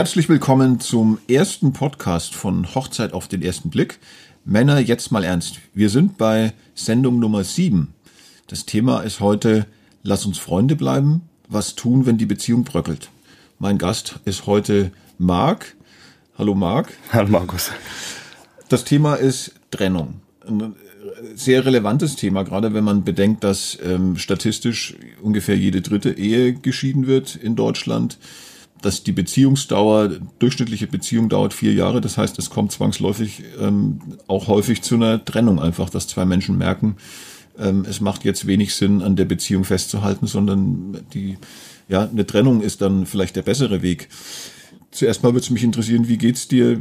Herzlich willkommen zum ersten Podcast von Hochzeit auf den ersten Blick. Männer, jetzt mal ernst. Wir sind bei Sendung Nummer 7. Das Thema ist heute, lass uns Freunde bleiben. Was tun, wenn die Beziehung bröckelt? Mein Gast ist heute Marc. Hallo Marc. Hallo Markus. Das Thema ist Trennung. Ein sehr relevantes Thema, gerade wenn man bedenkt, dass ähm, statistisch ungefähr jede dritte Ehe geschieden wird in Deutschland dass die Beziehungsdauer, durchschnittliche Beziehung dauert vier Jahre. Das heißt, es kommt zwangsläufig ähm, auch häufig zu einer Trennung einfach, dass zwei Menschen merken, ähm, es macht jetzt wenig Sinn, an der Beziehung festzuhalten, sondern die, ja, eine Trennung ist dann vielleicht der bessere Weg. Zuerst mal würde es mich interessieren, wie geht's dir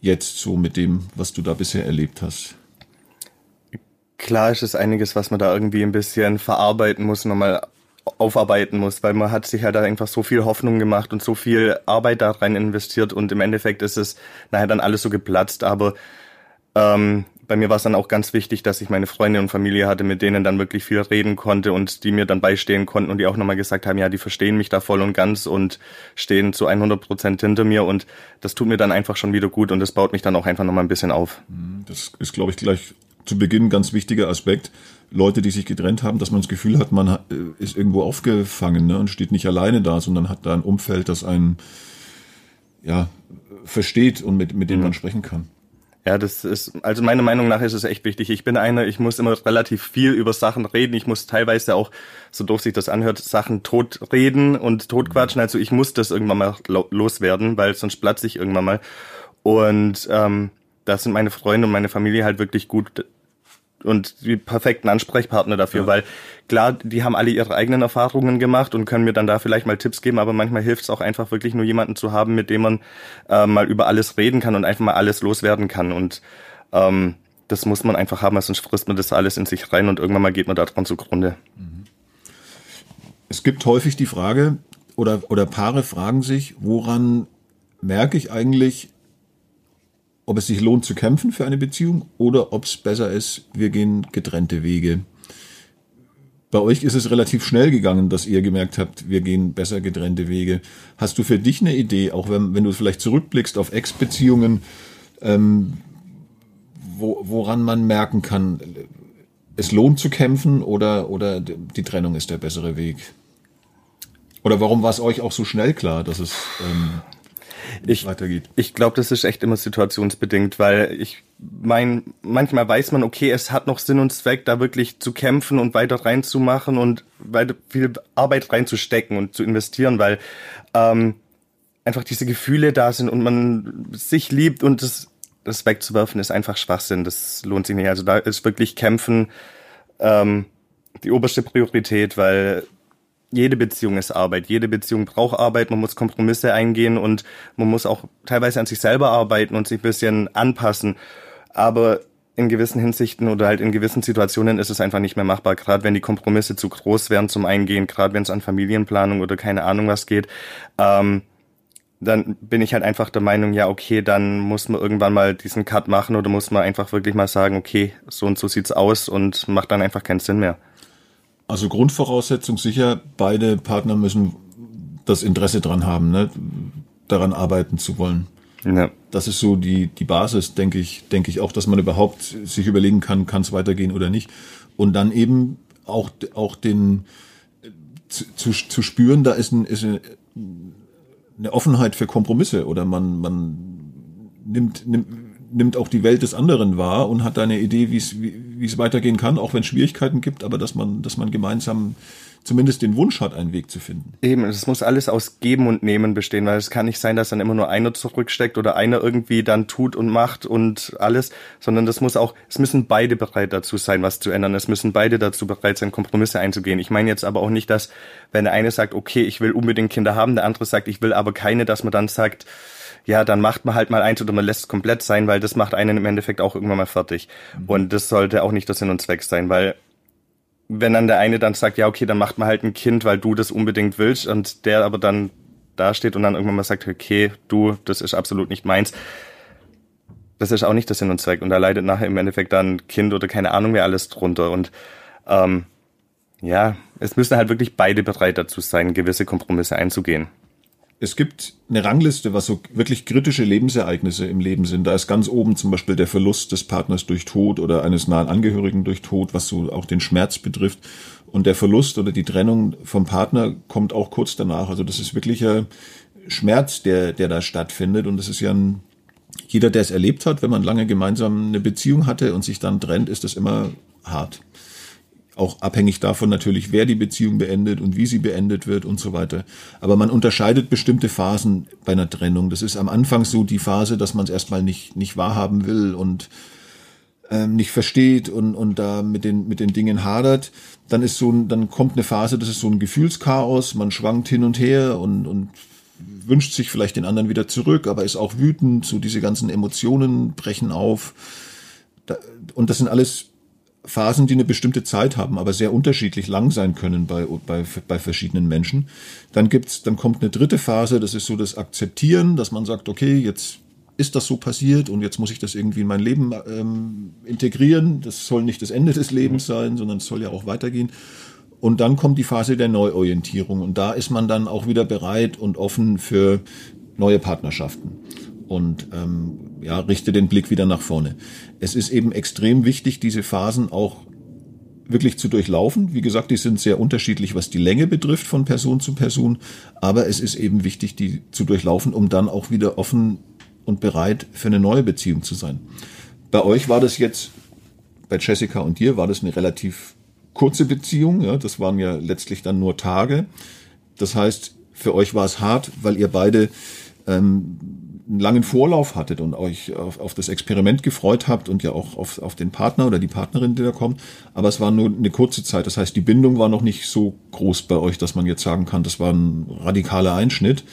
jetzt so mit dem, was du da bisher erlebt hast? Klar ist es einiges, was man da irgendwie ein bisschen verarbeiten muss, nochmal aufarbeiten muss, weil man hat sich halt einfach so viel Hoffnung gemacht und so viel Arbeit da rein investiert und im Endeffekt ist es nachher dann alles so geplatzt. Aber ähm, bei mir war es dann auch ganz wichtig, dass ich meine Freunde und Familie hatte, mit denen dann wirklich viel reden konnte und die mir dann beistehen konnten und die auch nochmal gesagt haben, ja, die verstehen mich da voll und ganz und stehen zu 100 Prozent hinter mir und das tut mir dann einfach schon wieder gut und das baut mich dann auch einfach nochmal ein bisschen auf. Das ist, glaube ich, gleich zu Beginn ganz wichtiger Aspekt. Leute, die sich getrennt haben, dass man das Gefühl hat, man äh, ist irgendwo aufgefangen ne, und steht nicht alleine da, sondern hat da ein Umfeld, das einen ja, versteht und mit, mit dem mhm. man sprechen kann. Ja, das ist, also meiner Meinung nach ist es echt wichtig. Ich bin einer, ich muss immer relativ viel über Sachen reden. Ich muss teilweise auch, so doof sich das anhört, Sachen totreden und totquatschen. Also ich muss das irgendwann mal loswerden, weil sonst platze ich irgendwann mal. Und ähm, da sind meine Freunde und meine Familie halt wirklich gut und die perfekten Ansprechpartner dafür, ja. weil klar, die haben alle ihre eigenen Erfahrungen gemacht und können mir dann da vielleicht mal Tipps geben, aber manchmal hilft es auch einfach wirklich nur jemanden zu haben, mit dem man äh, mal über alles reden kann und einfach mal alles loswerden kann und ähm, das muss man einfach haben, sonst frisst man das alles in sich rein und irgendwann mal geht man daran zugrunde. Es gibt häufig die Frage, oder, oder Paare fragen sich, woran merke ich eigentlich, ob es sich lohnt zu kämpfen für eine Beziehung oder ob es besser ist, wir gehen getrennte Wege. Bei euch ist es relativ schnell gegangen, dass ihr gemerkt habt, wir gehen besser getrennte Wege. Hast du für dich eine Idee, auch wenn, wenn du vielleicht zurückblickst auf Ex-Beziehungen, ähm, wo, woran man merken kann, es lohnt zu kämpfen oder, oder die Trennung ist der bessere Weg? Oder warum war es euch auch so schnell klar, dass es ähm, ich, weitergeht. Ich glaube, das ist echt immer situationsbedingt, weil ich mein, manchmal weiß man, okay, es hat noch Sinn und Zweck, da wirklich zu kämpfen und weiter reinzumachen und weiter viel Arbeit reinzustecken und zu investieren, weil ähm, einfach diese Gefühle da sind und man sich liebt und das, das wegzuwerfen ist einfach Schwachsinn. Das lohnt sich nicht. Also da ist wirklich Kämpfen ähm, die oberste Priorität, weil jede Beziehung ist Arbeit. Jede Beziehung braucht Arbeit. Man muss Kompromisse eingehen und man muss auch teilweise an sich selber arbeiten und sich ein bisschen anpassen. Aber in gewissen Hinsichten oder halt in gewissen Situationen ist es einfach nicht mehr machbar. Gerade wenn die Kompromisse zu groß wären zum Eingehen, gerade wenn es an Familienplanung oder keine Ahnung was geht, ähm, dann bin ich halt einfach der Meinung, ja, okay, dann muss man irgendwann mal diesen Cut machen oder muss man einfach wirklich mal sagen, okay, so und so sieht's aus und macht dann einfach keinen Sinn mehr. Also Grundvoraussetzung sicher, beide Partner müssen das Interesse dran haben, ne, daran arbeiten zu wollen. Ja. Das ist so die, die Basis, denke ich, denke ich auch, dass man überhaupt sich überlegen kann, kann es weitergehen oder nicht. Und dann eben auch, auch den, zu, zu, zu spüren, da ist, ein, ist eine Offenheit für Kompromisse oder man, man nimmt, nimmt, nimmt auch die Welt des anderen wahr und hat eine Idee, wie es, wie es weitergehen kann, auch wenn es Schwierigkeiten gibt, aber dass man, dass man gemeinsam zumindest den Wunsch hat, einen Weg zu finden. Eben, es muss alles aus Geben und Nehmen bestehen, weil es kann nicht sein, dass dann immer nur einer zurücksteckt oder einer irgendwie dann tut und macht und alles, sondern das muss auch, es müssen beide bereit dazu sein, was zu ändern. Es müssen beide dazu bereit sein, Kompromisse einzugehen. Ich meine jetzt aber auch nicht, dass, wenn der eine sagt, okay, ich will unbedingt Kinder haben, der andere sagt, ich will aber keine, dass man dann sagt, ja, dann macht man halt mal eins oder man lässt es komplett sein, weil das macht einen im Endeffekt auch irgendwann mal fertig. Mhm. Und das sollte auch nicht der Sinn und Zweck sein, weil wenn dann der eine dann sagt, ja, okay, dann macht man halt ein Kind, weil du das unbedingt willst und der aber dann da steht und dann irgendwann mal sagt, okay, du, das ist absolut nicht meins. Das ist auch nicht der Sinn und Zweck. Und da leidet nachher im Endeffekt dann Kind oder keine Ahnung wer alles drunter. Und ähm, ja, es müssen halt wirklich beide bereit dazu sein, gewisse Kompromisse einzugehen. Es gibt eine Rangliste, was so wirklich kritische Lebensereignisse im Leben sind. Da ist ganz oben zum Beispiel der Verlust des Partners durch Tod oder eines nahen Angehörigen durch Tod, was so auch den Schmerz betrifft. Und der Verlust oder die Trennung vom Partner kommt auch kurz danach. Also das ist wirklich ein Schmerz, der, der da stattfindet. Und das ist ja ein, jeder, der es erlebt hat, wenn man lange gemeinsam eine Beziehung hatte und sich dann trennt, ist das immer hart auch abhängig davon natürlich, wer die Beziehung beendet und wie sie beendet wird und so weiter. Aber man unterscheidet bestimmte Phasen bei einer Trennung. Das ist am Anfang so die Phase, dass man es erstmal nicht, nicht wahrhaben will und ähm, nicht versteht und, und da mit den, mit den Dingen hadert. Dann ist so ein, dann kommt eine Phase, das ist so ein Gefühlschaos, man schwankt hin und her und, und wünscht sich vielleicht den anderen wieder zurück, aber ist auch wütend, so diese ganzen Emotionen brechen auf. und das sind alles Phasen, die eine bestimmte Zeit haben, aber sehr unterschiedlich lang sein können bei, bei, bei verschiedenen Menschen. Dann gibt's, dann kommt eine dritte Phase, das ist so das Akzeptieren, dass man sagt, okay, jetzt ist das so passiert und jetzt muss ich das irgendwie in mein Leben ähm, integrieren. Das soll nicht das Ende des Lebens sein, sondern es soll ja auch weitergehen. Und dann kommt die Phase der Neuorientierung und da ist man dann auch wieder bereit und offen für neue Partnerschaften und ähm, ja, richte den Blick wieder nach vorne. Es ist eben extrem wichtig, diese Phasen auch wirklich zu durchlaufen. Wie gesagt, die sind sehr unterschiedlich, was die Länge betrifft von Person zu Person, aber es ist eben wichtig, die zu durchlaufen, um dann auch wieder offen und bereit für eine neue Beziehung zu sein. Bei euch war das jetzt, bei Jessica und dir war das eine relativ kurze Beziehung, ja, das waren ja letztlich dann nur Tage. Das heißt, für euch war es hart, weil ihr beide ähm, einen langen Vorlauf hattet und euch auf, auf das Experiment gefreut habt und ja auch auf, auf den Partner oder die Partnerin, die da kommt. Aber es war nur eine kurze Zeit. Das heißt, die Bindung war noch nicht so groß bei euch, dass man jetzt sagen kann, das war ein radikaler Einschnitt.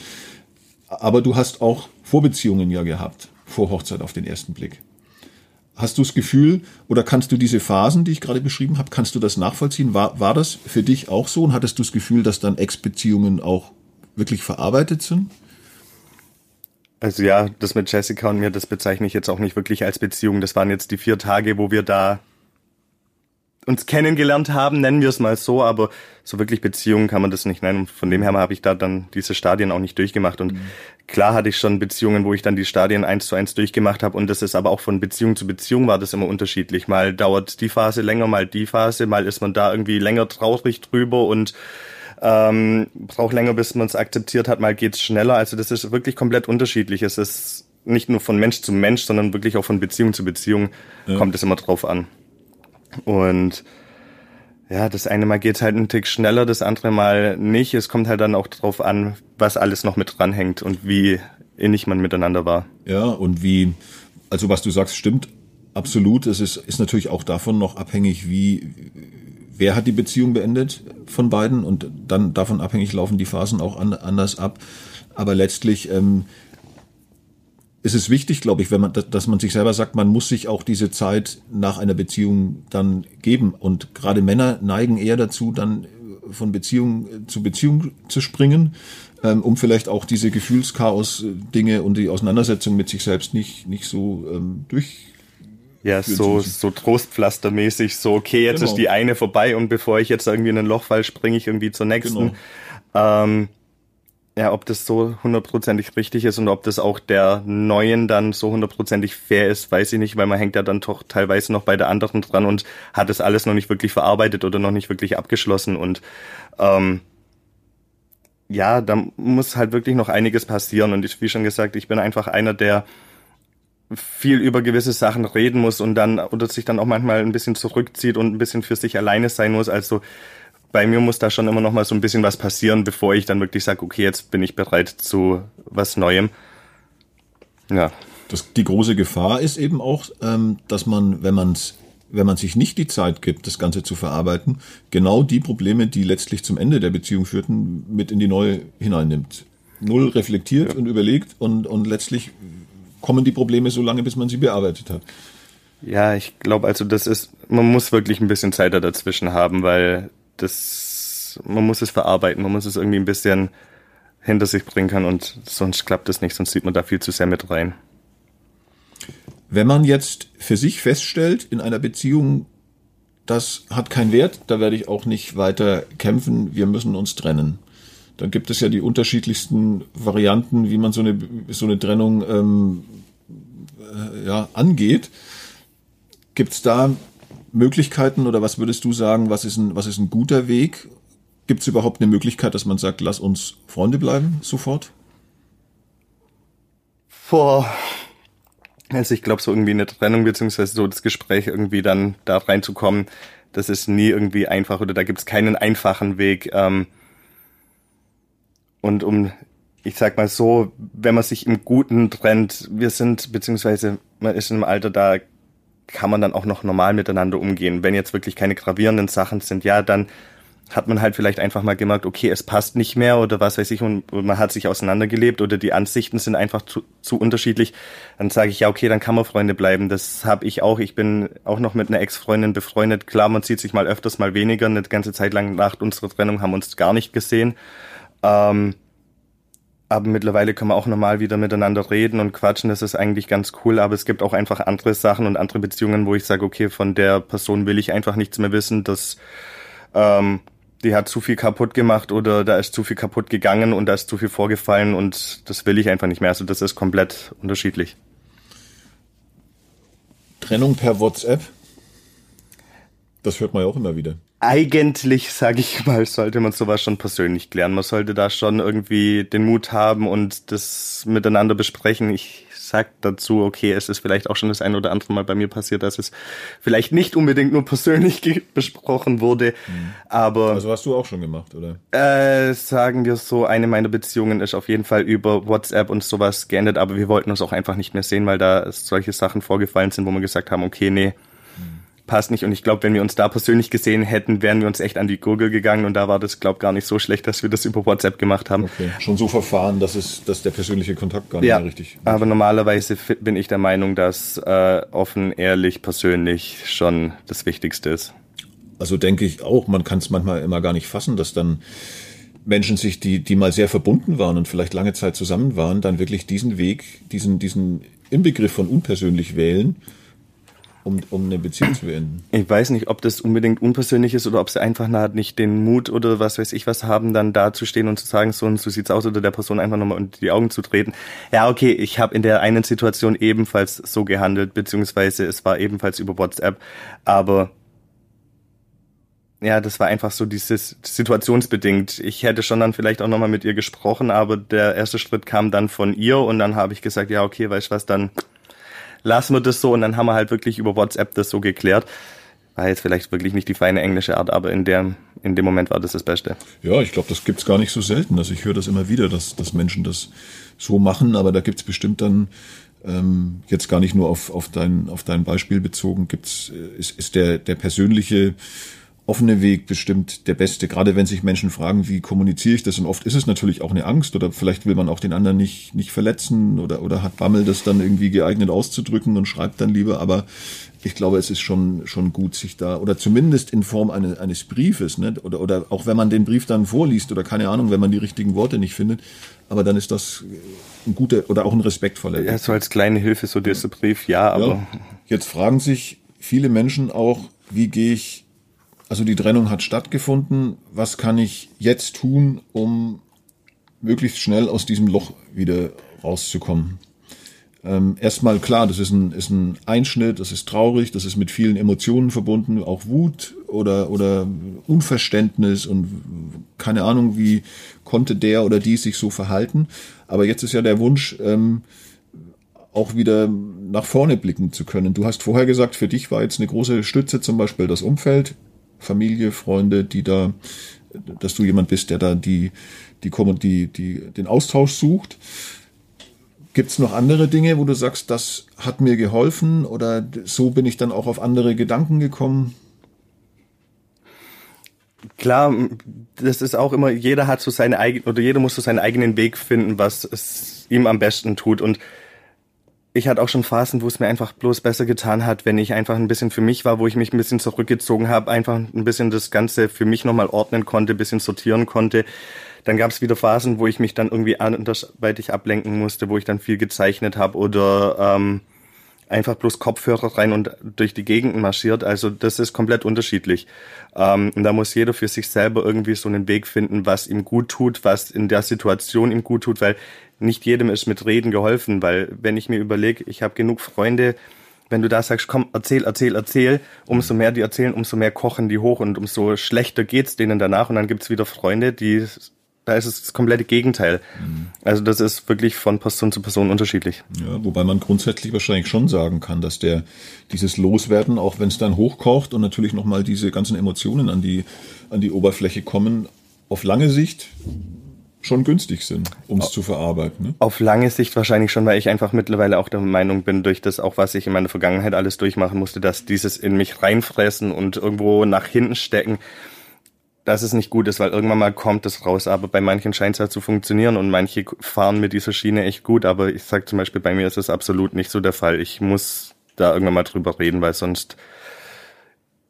Aber du hast auch Vorbeziehungen ja gehabt, vor Hochzeit auf den ersten Blick. Hast du das Gefühl oder kannst du diese Phasen, die ich gerade beschrieben habe, kannst du das nachvollziehen? War, war das für dich auch so und hattest du das Gefühl, dass dann Ex-Beziehungen auch wirklich verarbeitet sind? Also ja, das mit Jessica und mir, das bezeichne ich jetzt auch nicht wirklich als Beziehung. Das waren jetzt die vier Tage, wo wir da uns kennengelernt haben, nennen wir es mal so, aber so wirklich Beziehungen kann man das nicht nennen. von dem her habe ich da dann diese Stadien auch nicht durchgemacht. Und mhm. klar hatte ich schon Beziehungen, wo ich dann die Stadien eins zu eins durchgemacht habe. Und das ist aber auch von Beziehung zu Beziehung war das immer unterschiedlich. Mal dauert die Phase länger, mal die Phase, mal ist man da irgendwie länger traurig drüber und ähm, braucht länger, bis man es akzeptiert hat, mal geht's schneller. Also das ist wirklich komplett unterschiedlich. Es ist nicht nur von Mensch zu Mensch, sondern wirklich auch von Beziehung zu Beziehung ja. kommt es immer drauf an. Und ja, das eine Mal geht halt einen Tick schneller, das andere Mal nicht. Es kommt halt dann auch drauf an, was alles noch mit dranhängt und wie innig man miteinander war. Ja, und wie, also was du sagst, stimmt absolut. Es ist, ist natürlich auch davon noch abhängig, wie, wer hat die Beziehung beendet von beiden und dann davon abhängig laufen die Phasen auch an, anders ab. Aber letztlich ähm, ist es wichtig, glaube ich, wenn man, dass man sich selber sagt, man muss sich auch diese Zeit nach einer Beziehung dann geben. Und gerade Männer neigen eher dazu, dann von Beziehung zu Beziehung zu springen, ähm, um vielleicht auch diese Gefühlschaos-Dinge und die Auseinandersetzung mit sich selbst nicht, nicht so ähm, durch ja, so, so Trostpflastermäßig, so, okay, jetzt genau. ist die eine vorbei und bevor ich jetzt irgendwie in ein Loch fall, springe ich irgendwie zur nächsten. Genau. Ähm, ja, ob das so hundertprozentig richtig ist und ob das auch der neuen dann so hundertprozentig fair ist, weiß ich nicht, weil man hängt ja dann doch teilweise noch bei der anderen dran und hat das alles noch nicht wirklich verarbeitet oder noch nicht wirklich abgeschlossen und ähm, ja, da muss halt wirklich noch einiges passieren und ich, wie schon gesagt, ich bin einfach einer, der viel über gewisse Sachen reden muss und dann oder sich dann auch manchmal ein bisschen zurückzieht und ein bisschen für sich alleine sein muss. Also bei mir muss da schon immer noch mal so ein bisschen was passieren, bevor ich dann wirklich sage, okay, jetzt bin ich bereit zu was Neuem. Ja. Das, die große Gefahr ist eben auch, ähm, dass man, wenn man wenn man sich nicht die Zeit gibt, das Ganze zu verarbeiten, genau die Probleme, die letztlich zum Ende der Beziehung führten, mit in die neue hineinnimmt. Null reflektiert ja. und überlegt und, und letztlich kommen die Probleme so lange, bis man sie bearbeitet hat. Ja, ich glaube, also das ist, man muss wirklich ein bisschen Zeit dazwischen haben, weil das, man muss es verarbeiten, man muss es irgendwie ein bisschen hinter sich bringen können und sonst klappt es nicht, sonst sieht man da viel zu sehr mit rein. Wenn man jetzt für sich feststellt in einer Beziehung, das hat keinen Wert, da werde ich auch nicht weiter kämpfen, wir müssen uns trennen. Dann gibt es ja die unterschiedlichsten Varianten, wie man so eine, so eine Trennung ähm, äh, ja, angeht. Gibt es da Möglichkeiten oder was würdest du sagen, was ist ein, was ist ein guter Weg? Gibt es überhaupt eine Möglichkeit, dass man sagt, lass uns Freunde bleiben sofort? Vor, also ich glaube, so irgendwie eine Trennung beziehungsweise so das Gespräch irgendwie dann da reinzukommen, das ist nie irgendwie einfach oder da gibt es keinen einfachen Weg. Ähm, und um, ich sag mal so, wenn man sich im Guten trennt, wir sind, beziehungsweise man ist im Alter, da kann man dann auch noch normal miteinander umgehen. Wenn jetzt wirklich keine gravierenden Sachen sind, ja, dann hat man halt vielleicht einfach mal gemerkt, okay, es passt nicht mehr oder was weiß ich und man hat sich auseinandergelebt oder die Ansichten sind einfach zu, zu unterschiedlich, dann sage ich ja, okay, dann kann man Freunde bleiben. Das habe ich auch. Ich bin auch noch mit einer Ex-Freundin befreundet. Klar, man sieht sich mal öfters, mal weniger. Eine ganze Zeit lang nach unserer Trennung haben uns gar nicht gesehen. Ähm, aber mittlerweile können wir auch normal wieder miteinander reden und quatschen. Das ist eigentlich ganz cool. Aber es gibt auch einfach andere Sachen und andere Beziehungen, wo ich sage, okay, von der Person will ich einfach nichts mehr wissen. dass ähm, die hat zu viel kaputt gemacht oder da ist zu viel kaputt gegangen und da ist zu viel vorgefallen und das will ich einfach nicht mehr. Also das ist komplett unterschiedlich. Trennung per WhatsApp? Das hört man ja auch immer wieder eigentlich, sage ich mal, sollte man sowas schon persönlich klären. Man sollte da schon irgendwie den Mut haben und das miteinander besprechen. Ich sag dazu, okay, es ist vielleicht auch schon das ein oder andere Mal bei mir passiert, dass es vielleicht nicht unbedingt nur persönlich besprochen wurde, mhm. aber... Also hast du auch schon gemacht, oder? Äh, sagen wir so, eine meiner Beziehungen ist auf jeden Fall über WhatsApp und sowas geendet, aber wir wollten uns auch einfach nicht mehr sehen, weil da solche Sachen vorgefallen sind, wo wir gesagt haben, okay, nee, passt nicht. Und ich glaube, wenn wir uns da persönlich gesehen hätten, wären wir uns echt an die Gurgel gegangen. Und da war das, glaube gar nicht so schlecht, dass wir das über WhatsApp gemacht haben. Okay. Schon so verfahren, dass es, dass der persönliche Kontakt gar nicht ja, mehr richtig. Aber normalerweise bin ich der Meinung, dass äh, offen, ehrlich, persönlich schon das Wichtigste ist. Also denke ich auch, man kann es manchmal immer gar nicht fassen, dass dann Menschen sich, die, die mal sehr verbunden waren und vielleicht lange Zeit zusammen waren, dann wirklich diesen Weg, diesen, diesen Inbegriff von unpersönlich wählen um, um eine Beziehung zu beenden. Ich weiß nicht, ob das unbedingt unpersönlich ist oder ob sie einfach nicht den Mut oder was weiß ich was haben, dann da zu stehen und zu sagen, so und so sieht's aus oder der Person einfach nochmal unter die Augen zu treten. Ja, okay, ich habe in der einen Situation ebenfalls so gehandelt, beziehungsweise es war ebenfalls über WhatsApp, aber ja, das war einfach so dieses situationsbedingt. Ich hätte schon dann vielleicht auch nochmal mit ihr gesprochen, aber der erste Schritt kam dann von ihr und dann habe ich gesagt, ja, okay, weißt du was, dann lassen wir das so und dann haben wir halt wirklich über WhatsApp das so geklärt. War jetzt vielleicht wirklich nicht die feine englische Art, aber in, der, in dem Moment war das das Beste. Ja, ich glaube, das gibt's gar nicht so selten. Also ich höre das immer wieder, dass, dass Menschen das so machen, aber da gibt's bestimmt dann ähm, jetzt gar nicht nur auf, auf, dein, auf dein Beispiel bezogen, gibt's, äh, ist, ist der, der persönliche offene Weg bestimmt der beste, gerade wenn sich Menschen fragen, wie kommuniziere ich das? Und oft ist es natürlich auch eine Angst oder vielleicht will man auch den anderen nicht, nicht verletzen oder, oder hat Bammel, das dann irgendwie geeignet auszudrücken und schreibt dann lieber. Aber ich glaube, es ist schon, schon gut, sich da, oder zumindest in Form eine, eines Briefes, ne? oder, oder auch wenn man den Brief dann vorliest oder keine Ahnung, wenn man die richtigen Worte nicht findet, aber dann ist das ein guter oder auch ein respektvoller Weg. Ja, so als kleine Hilfe, so dieser Brief, ja, aber. Ja. Jetzt fragen sich viele Menschen auch, wie gehe ich also die Trennung hat stattgefunden. Was kann ich jetzt tun, um möglichst schnell aus diesem Loch wieder rauszukommen? Ähm, erstmal klar, das ist ein, ist ein Einschnitt, das ist traurig, das ist mit vielen Emotionen verbunden, auch Wut oder, oder Unverständnis und keine Ahnung, wie konnte der oder die sich so verhalten. Aber jetzt ist ja der Wunsch, ähm, auch wieder nach vorne blicken zu können. Du hast vorher gesagt, für dich war jetzt eine große Stütze zum Beispiel das Umfeld. Familie, Freunde, die da, dass du jemand bist, der da die, die, die, die den Austausch sucht. Gibt es noch andere Dinge, wo du sagst, das hat mir geholfen oder so bin ich dann auch auf andere Gedanken gekommen? Klar, das ist auch immer, jeder hat so seine eigene, oder jeder muss so seinen eigenen Weg finden, was es ihm am besten tut. Und ich hatte auch schon Phasen, wo es mir einfach bloß besser getan hat, wenn ich einfach ein bisschen für mich war, wo ich mich ein bisschen zurückgezogen habe, einfach ein bisschen das Ganze für mich nochmal ordnen konnte, ein bisschen sortieren konnte. Dann gab es wieder Phasen, wo ich mich dann irgendwie andersweitig ablenken musste, wo ich dann viel gezeichnet habe oder ähm, einfach bloß Kopfhörer rein und durch die Gegend marschiert. Also das ist komplett unterschiedlich. Ähm, und da muss jeder für sich selber irgendwie so einen Weg finden, was ihm gut tut, was in der Situation ihm gut tut, weil nicht jedem ist mit Reden geholfen, weil wenn ich mir überlege, ich habe genug Freunde, wenn du da sagst, komm, erzähl, erzähl, erzähl, umso mehr die erzählen, umso mehr kochen die hoch und umso schlechter geht's denen danach und dann gibt's wieder Freunde, die da ist es das komplette Gegenteil. Mhm. Also das ist wirklich von Person zu Person unterschiedlich. Ja, wobei man grundsätzlich wahrscheinlich schon sagen kann, dass der dieses Loswerden, auch wenn es dann hochkocht und natürlich nochmal diese ganzen Emotionen an die, an die Oberfläche kommen, auf lange Sicht schon günstig sind, um es zu verarbeiten. Ne? Auf lange Sicht wahrscheinlich schon, weil ich einfach mittlerweile auch der Meinung bin, durch das auch, was ich in meiner Vergangenheit alles durchmachen musste, dass dieses in mich reinfressen und irgendwo nach hinten stecken, dass es nicht gut ist, weil irgendwann mal kommt es raus. Aber bei manchen scheint es halt zu funktionieren und manche fahren mit dieser Schiene echt gut. Aber ich sag zum Beispiel, bei mir ist es absolut nicht so der Fall. Ich muss da irgendwann mal drüber reden, weil sonst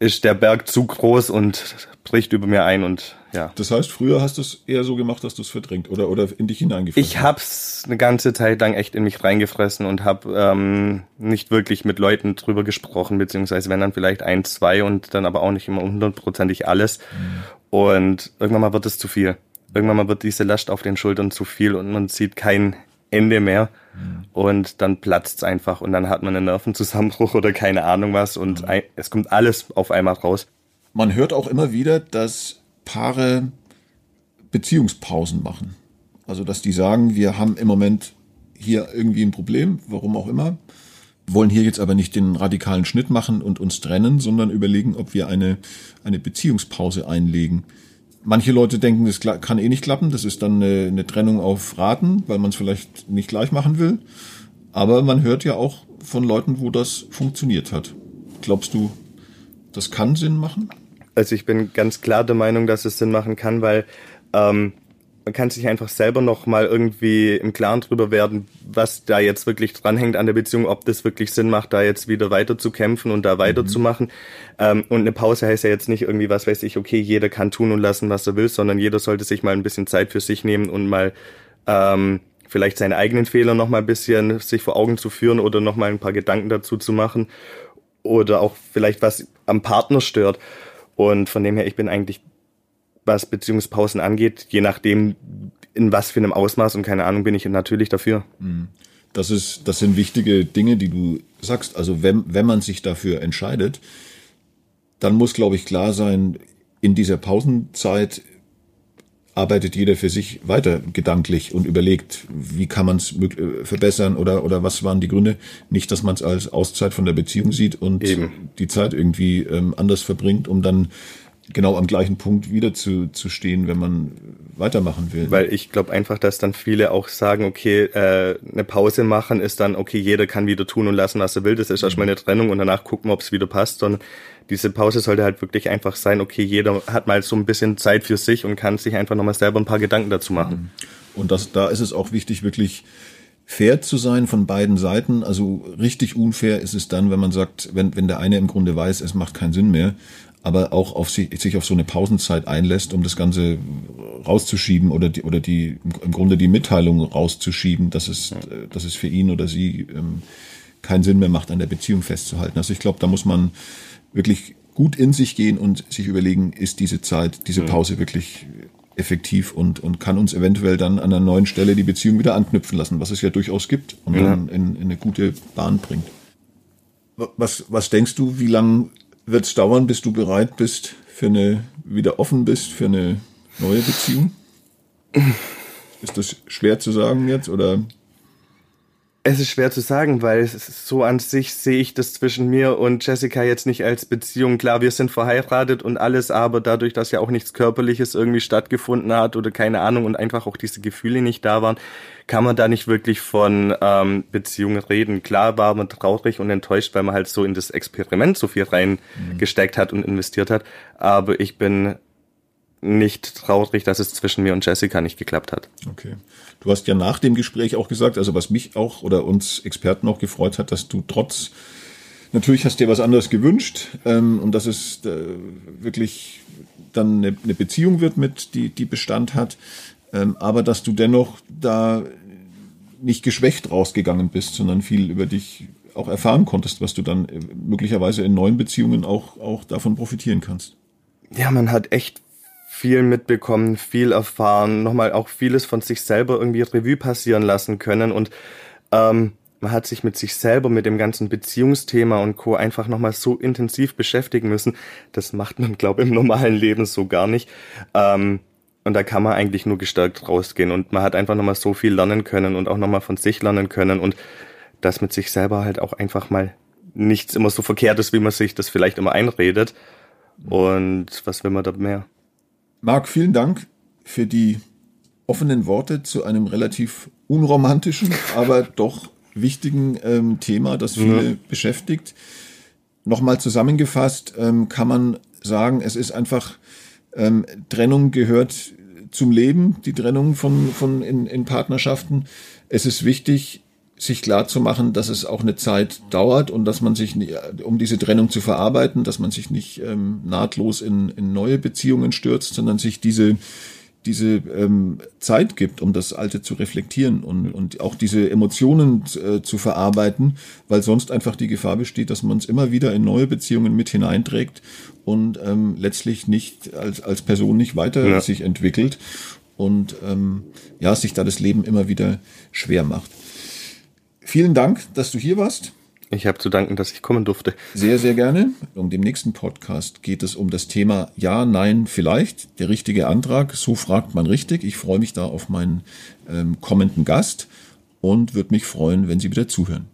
ist der Berg zu groß und bricht über mir ein und ja. Das heißt, früher hast du es eher so gemacht, dass du es verdrängt oder, oder in dich hineingefressen? Ich hab's eine ganze Zeit lang echt in mich reingefressen und hab ähm, nicht wirklich mit Leuten drüber gesprochen, beziehungsweise wenn dann vielleicht ein, zwei und dann aber auch nicht immer hundertprozentig alles. Mhm. Und irgendwann mal wird es zu viel. Irgendwann mal wird diese Last auf den Schultern zu viel und man sieht kein Ende mehr. Mhm. Und dann platzt es einfach und dann hat man einen Nervenzusammenbruch oder keine Ahnung was und mhm. ein, es kommt alles auf einmal raus. Man hört auch immer wieder, dass Paare Beziehungspausen machen. Also, dass die sagen, wir haben im Moment hier irgendwie ein Problem, warum auch immer, wollen hier jetzt aber nicht den radikalen Schnitt machen und uns trennen, sondern überlegen, ob wir eine, eine Beziehungspause einlegen. Manche Leute denken, das kann eh nicht klappen, das ist dann eine, eine Trennung auf Raten, weil man es vielleicht nicht gleich machen will. Aber man hört ja auch von Leuten, wo das funktioniert hat. Glaubst du, das kann Sinn machen? Also ich bin ganz klar der Meinung, dass es Sinn machen kann, weil ähm, man kann sich einfach selber noch mal irgendwie im Klaren drüber werden, was da jetzt wirklich dranhängt an der Beziehung, ob das wirklich Sinn macht, da jetzt wieder weiter zu kämpfen und da weiterzumachen. Mhm. Ähm, und eine Pause heißt ja jetzt nicht irgendwie, was weiß ich, okay, jeder kann tun und lassen, was er will, sondern jeder sollte sich mal ein bisschen Zeit für sich nehmen und mal ähm, vielleicht seine eigenen Fehler noch mal ein bisschen sich vor Augen zu führen oder noch mal ein paar Gedanken dazu zu machen oder auch vielleicht was am Partner stört. Und von dem her, ich bin eigentlich was Beziehungspausen angeht, je nachdem, in was für einem Ausmaß und keine Ahnung, bin ich natürlich dafür. Mhm. Das ist, das sind wichtige Dinge, die du sagst. Also wenn, wenn man sich dafür entscheidet, dann muss, glaube ich, klar sein, in dieser Pausenzeit arbeitet jeder für sich weiter gedanklich und überlegt, wie kann man es äh, verbessern oder, oder was waren die Gründe. Nicht, dass man es als Auszeit von der Beziehung sieht und Eben. die Zeit irgendwie ähm, anders verbringt, um dann genau am gleichen Punkt wieder zu, zu stehen, wenn man weitermachen will. Weil ich glaube einfach, dass dann viele auch sagen, okay, äh, eine Pause machen ist dann, okay, jeder kann wieder tun und lassen, was er will. Das ist erstmal eine Trennung und danach gucken, ob es wieder passt. Und diese Pause sollte halt wirklich einfach sein, okay, jeder hat mal so ein bisschen Zeit für sich und kann sich einfach nochmal selber ein paar Gedanken dazu machen. Und das, da ist es auch wichtig, wirklich fair zu sein von beiden Seiten. Also richtig unfair ist es dann, wenn man sagt, wenn, wenn der eine im Grunde weiß, es macht keinen Sinn mehr, aber auch auf sich, sich auf so eine Pausenzeit einlässt, um das Ganze rauszuschieben oder die, oder die, im Grunde die Mitteilung rauszuschieben, dass es, dass es für ihn oder sie ähm, keinen Sinn mehr macht, an der Beziehung festzuhalten. Also ich glaube, da muss man wirklich gut in sich gehen und sich überlegen, ist diese Zeit, diese Pause wirklich effektiv und, und kann uns eventuell dann an einer neuen Stelle die Beziehung wieder anknüpfen lassen, was es ja durchaus gibt und ja. dann in, in eine gute Bahn bringt. Was, was denkst du, wie lange wird es dauern, bis du bereit bist für eine, wieder offen bist für eine neue Beziehung? Ist das schwer zu sagen jetzt oder? Es ist schwer zu sagen, weil so an sich sehe ich das zwischen mir und Jessica jetzt nicht als Beziehung. Klar, wir sind verheiratet und alles, aber dadurch, dass ja auch nichts Körperliches irgendwie stattgefunden hat oder keine Ahnung und einfach auch diese Gefühle nicht da waren, kann man da nicht wirklich von ähm, Beziehungen reden. Klar war man traurig und enttäuscht, weil man halt so in das Experiment so viel reingesteckt hat und investiert hat. Aber ich bin nicht traurig, dass es zwischen mir und Jessica nicht geklappt hat. Okay. Du hast ja nach dem Gespräch auch gesagt, also was mich auch oder uns Experten auch gefreut hat, dass du trotz, natürlich hast dir was anderes gewünscht ähm, und dass es äh, wirklich dann eine, eine, Beziehung wird mit, die, die Bestand hat, ähm, aber dass du dennoch da nicht geschwächt rausgegangen bist, sondern viel über dich auch erfahren konntest, was du dann äh, möglicherweise in neuen Beziehungen auch, auch davon profitieren kannst. Ja, man hat echt viel mitbekommen, viel erfahren, nochmal auch vieles von sich selber irgendwie Revue passieren lassen können und ähm, man hat sich mit sich selber, mit dem ganzen Beziehungsthema und Co. einfach nochmal so intensiv beschäftigen müssen. Das macht man, glaube ich, im normalen Leben so gar nicht. Ähm, und da kann man eigentlich nur gestärkt rausgehen und man hat einfach nochmal so viel lernen können und auch nochmal von sich lernen können und das mit sich selber halt auch einfach mal nichts immer so verkehrt ist, wie man sich das vielleicht immer einredet. Und was will man da mehr? Marc, vielen Dank für die offenen Worte zu einem relativ unromantischen, aber doch wichtigen ähm, Thema, das viele ja. beschäftigt. Nochmal zusammengefasst ähm, kann man sagen, es ist einfach, ähm, Trennung gehört zum Leben, die Trennung von, von in, in Partnerschaften. Es ist wichtig, sich klar zu machen, dass es auch eine Zeit dauert und dass man sich, um diese Trennung zu verarbeiten, dass man sich nicht ähm, nahtlos in, in neue Beziehungen stürzt, sondern sich diese, diese ähm, Zeit gibt, um das Alte zu reflektieren und, und auch diese Emotionen äh, zu verarbeiten, weil sonst einfach die Gefahr besteht, dass man es immer wieder in neue Beziehungen mit hineinträgt und ähm, letztlich nicht als, als Person nicht weiter ja. sich entwickelt und ähm, ja, sich da das Leben immer wieder schwer macht. Vielen Dank, dass du hier warst. Ich habe zu danken, dass ich kommen durfte. Sehr, sehr gerne. Um dem nächsten Podcast geht es um das Thema Ja, Nein, vielleicht. Der richtige Antrag. So fragt man richtig. Ich freue mich da auf meinen ähm, kommenden Gast und würde mich freuen, wenn Sie wieder zuhören.